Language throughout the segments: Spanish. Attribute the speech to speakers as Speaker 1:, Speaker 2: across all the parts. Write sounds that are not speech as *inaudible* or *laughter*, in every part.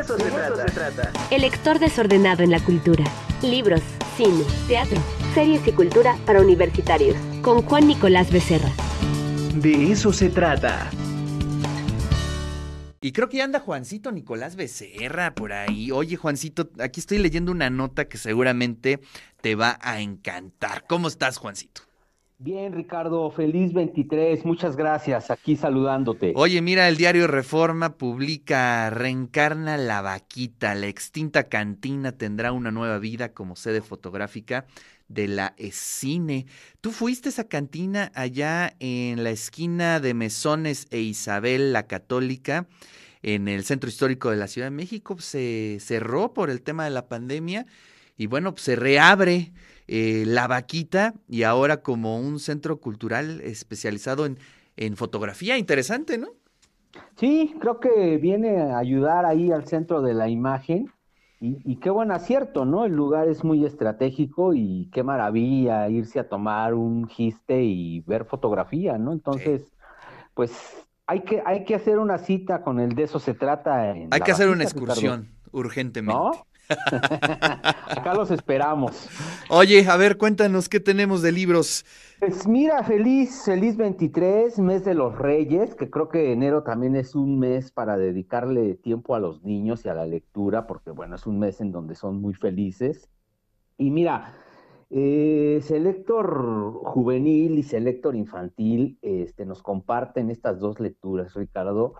Speaker 1: eso, se, trata.
Speaker 2: El lector desordenado en la cultura. Libros, cine, teatro, series y cultura para universitarios. Con Juan Nicolás Becerra.
Speaker 1: De eso se trata.
Speaker 3: Y creo que ya anda Juancito Nicolás Becerra por ahí. Oye, Juancito, aquí estoy leyendo una nota que seguramente te va a encantar. ¿Cómo estás, Juancito?
Speaker 4: Bien, Ricardo, feliz 23, muchas gracias, aquí saludándote.
Speaker 3: Oye, mira, el diario Reforma publica Reencarna la vaquita, la extinta cantina tendrá una nueva vida como sede fotográfica de la Escine. Tú fuiste a esa cantina allá en la esquina de Mesones e Isabel la Católica, en el centro histórico de la Ciudad de México, se cerró por el tema de la pandemia y bueno, pues se reabre eh, La Vaquita y ahora como un centro cultural especializado en, en fotografía. Interesante, ¿no?
Speaker 4: Sí, creo que viene a ayudar ahí al centro de la imagen. Y, qué buen acierto, ¿no? El lugar es muy estratégico y qué maravilla irse a tomar un giste y ver fotografía, ¿no? Entonces, pues hay que, hay que hacer una cita con el de eso se trata.
Speaker 3: hay que hacer una excursión urgentemente. ¿No? *laughs*
Speaker 4: Acá los esperamos.
Speaker 3: Oye, a ver, cuéntanos qué tenemos de libros.
Speaker 4: Pues mira, feliz, feliz 23, mes de los Reyes, que creo que enero también es un mes para dedicarle tiempo a los niños y a la lectura, porque bueno, es un mes en donde son muy felices. Y mira, eh, Selector juvenil y Selector infantil este, nos comparten estas dos lecturas, Ricardo.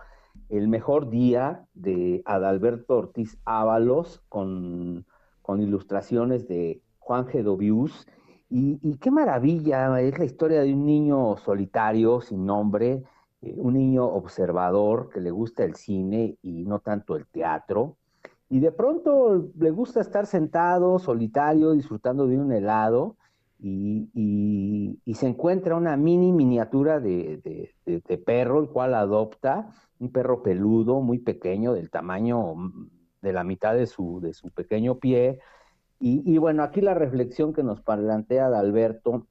Speaker 4: El mejor día de Adalberto Ortiz Ábalos con, ilustraciones de Juan Gedovius. Y, y, qué maravilla, es la historia de un niño solitario, sin nombre, eh, un niño observador que le gusta el cine y no tanto el teatro. Y de pronto le gusta estar sentado, solitario, disfrutando de un helado y, se encuentra una mini miniatura de, perro, el cual adopta, un perro peludo, muy pequeño, del tamaño mm, de la mitad de su, de su pequeño pie. Y, bueno, aquí la reflexión que nos plantea Alberto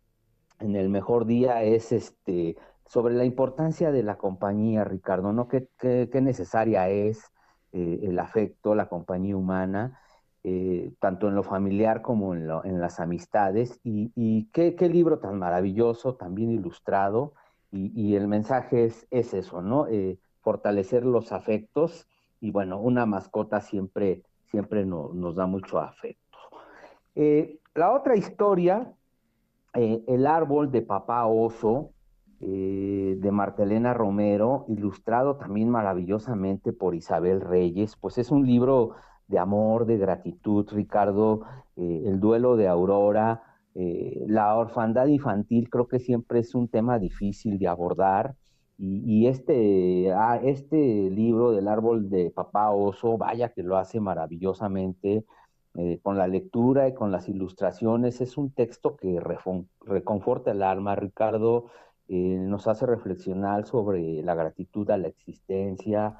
Speaker 4: en el mejor día es este sobre la importancia de la compañía, Ricardo, ¿no? Qué, qué, necesaria es eh, el afecto, la compañía humana eh, tanto en lo familiar como en, en las amistades. Y, qué, libro tan maravilloso, también ilustrado. Y, el mensaje es, es eso, ¿no? Eh, fortalecer los afectos. Y bueno, una mascota siempre, siempre nos da mucho afecto. Eh, la otra historia, El árbol de papá oso, de Martelena Romero, ilustrado también maravillosamente por Isabel Reyes, pues es un libro de amor, de gratitud, Ricardo, eh, el duelo de Aurora, eh, la orfandad infantil creo que siempre es un tema difícil de abordar y, este, ah, este libro del árbol de papá oso, vaya que lo hace maravillosamente eh, con la lectura y con las ilustraciones, es un texto que reconforta el alma, Ricardo, nos hace reflexionar sobre la gratitud a la existencia,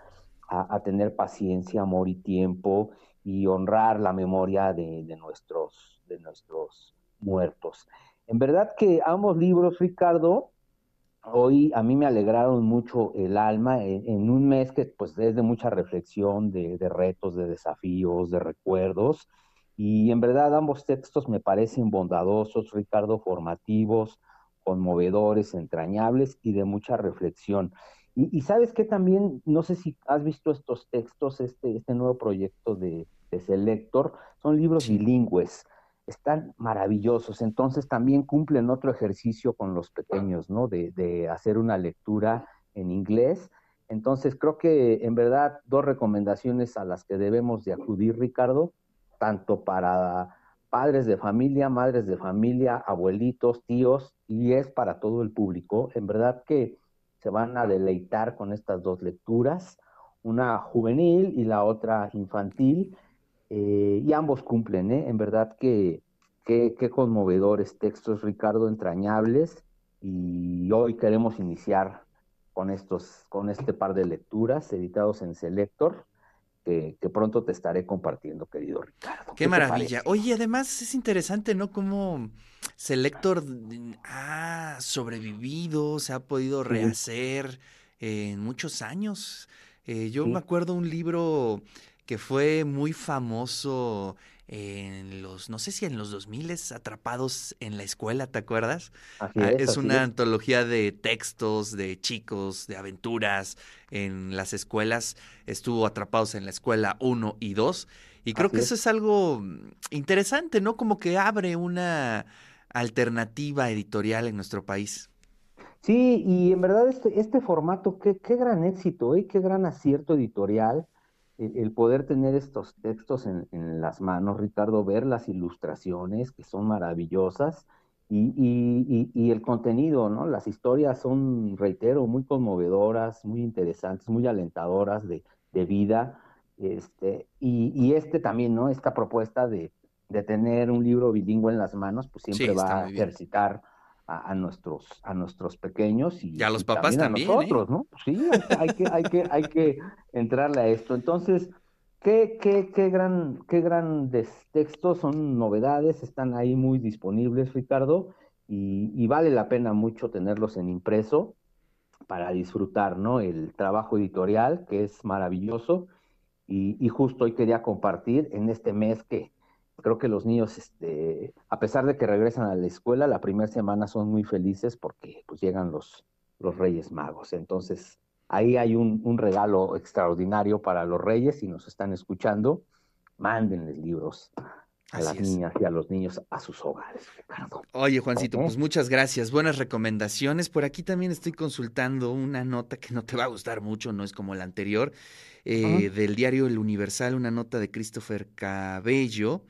Speaker 4: a, tener paciencia, amor y tiempo y honrar la memoria de, nuestros, de nuestros muertos. En verdad que ambos libros, Ricardo, hoy a mí me alegraron mucho el alma en, un mes que pues es de mucha reflexión, de, de, retos, de desafíos, de recuerdos. Y en verdad ambos textos me parecen bondadosos, Ricardo, formativos, conmovedores, entrañables y de mucha reflexión. Y, sabes que también, no sé si has visto estos textos, este, este nuevo proyecto de, Selector, son libros bilingües, están maravillosos, entonces también cumplen otro ejercicio con los pequeños, ¿no? De, de hacer una lectura en inglés. Entonces creo que en verdad dos recomendaciones a las que debemos de acudir, Ricardo, tanto para padres de familia, madres de familia, abuelitos, tíos, y es para todo el público. En verdad que se van a deleitar con estas dos lecturas, una juvenil y la otra infantil, eh, y ambos cumplen, ¿eh? En verdad que conmovedores textos, Ricardo, entrañables, y hoy queremos iniciar con, estos, con este par de lecturas editados en Selector que, pronto te estaré compartiendo, querido Ricardo.
Speaker 3: Qué, maravilla. Oye, además es interesante, ¿no? Cómo Selector ha sobrevivido, se ha podido rehacer en muchos años. Eh, yo me acuerdo un libro que fue muy famoso en los, no sé si en los 2000 atrapados en la escuela, ¿te acuerdas?
Speaker 4: Así
Speaker 3: Ah,
Speaker 4: es,
Speaker 3: es
Speaker 4: así
Speaker 3: una
Speaker 4: es.
Speaker 3: antología de textos, de chicos, de aventuras en las escuelas. Estuvo atrapados en la escuela 1 y 2. Y creo
Speaker 4: Así
Speaker 3: que
Speaker 4: es.
Speaker 3: eso es algo mm, interesante, ¿no? Como que abre una alternativa editorial en nuestro país.
Speaker 4: Sí, y en verdad este, este formato, qué, qué gran éxito, ¿eh? Qué gran acierto editorial, el, el poder tener estos textos en, en las manos, Ricardo, ver las ilustraciones que son maravillosas y, y- y- y el contenido, ¿no? Las historias son, reitero, muy conmovedoras, muy interesantes, muy alentadoras de, de vida, este, y, y este también, ¿no? Esta propuesta de, de tener un libro bilingüe en las manos, pues siempre va a ejercitar a, a nuestros, a nuestros pequeños y,
Speaker 3: Y a los
Speaker 4: y
Speaker 3: papás
Speaker 4: también
Speaker 3: también,
Speaker 4: a
Speaker 3: ¿eh?
Speaker 4: nosotros, ¿no? Sí, hay que, hay que, hay que, hay que entrarle a esto. Entonces, qué, qué, qué gran, qué grandes textos, son novedades, están ahí muy disponibles, Ricardo, y, y vale la pena mucho tenerlos en impreso para disfrutar, ¿no? El trabajo editorial, que es maravilloso, y, y justo hoy quería compartir en este mes que creo que los niños, este, a pesar de que regresan a la escuela, la primera semana son muy felices porque pues llegan los, los Reyes Magos. Entonces, ahí hay un, un regalo extraordinario para los Reyes, si nos están escuchando, mándenles libros a
Speaker 3: Así
Speaker 4: las
Speaker 3: es.
Speaker 4: niñas y a los niños a sus hogares, Ricardo.
Speaker 3: Oye, Juancito, pues muchas gracias. Buenas recomendaciones. Por aquí también estoy consultando una nota que no te va a gustar mucho, no es como la anterior, eh, del diario El Universal, una nota de Christopher Cabello.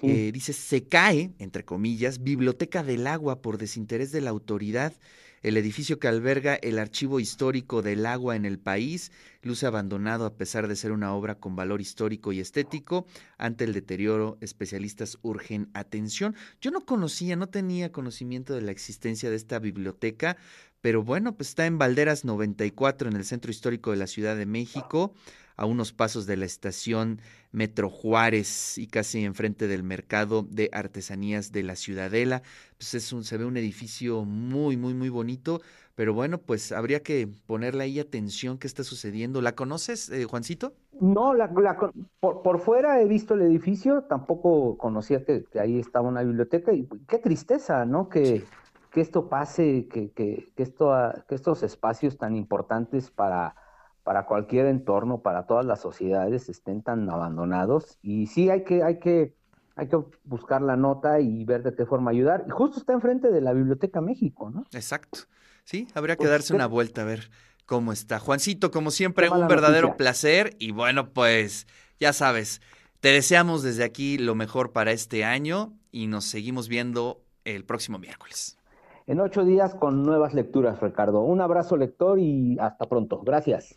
Speaker 4: Sí.
Speaker 3: Eh, dice, se cae, entre comillas, Biblioteca del Agua por desinterés de la autoridad. El edificio que alberga el archivo histórico del agua en el país luce abandonado a pesar de ser una obra con valor histórico y estético. Ante el deterioro, especialistas urgen atención. Yo no conocía, no tenía conocimiento de la existencia de esta biblioteca, pero bueno, pues está en Valderas 94, en el centro histórico de la Ciudad de México, a unos pasos de la estación Metro Juárez y casi enfrente del mercado de artesanías de la Ciudadela. Pues es un, se ve un edificio muy, muy, muy bonito, pero bueno, pues habría que ponerle ahí atención qué está sucediendo. ¿La conoces, eh, Juancito?
Speaker 4: No, la, por, por fuera he visto el edificio, tampoco conocía que, que ahí estaba una biblioteca y qué tristeza, ¿no? Que, que esto pase, que, que, que esto, ah, que estos espacios tan importantes para, para cualquier entorno, para todas las sociedades estén tan abandonados. Y sí hay que, hay que, hay que buscar la nota y ver de qué forma ayudar. Y justo está enfrente de la Biblioteca México, ¿no?
Speaker 3: Exacto. Sí, habría que
Speaker 4: Pues,
Speaker 3: darse una vuelta a ver cómo está. Juancito, como siempre, un verdadero
Speaker 4: noticia.
Speaker 3: placer y bueno, pues ya sabes, te deseamos desde aquí lo mejor para este año y nos seguimos viendo el próximo miércoles.
Speaker 4: En ocho días con nuevas lecturas, Ricardo. Un abrazo lector y hasta pronto. Gracias.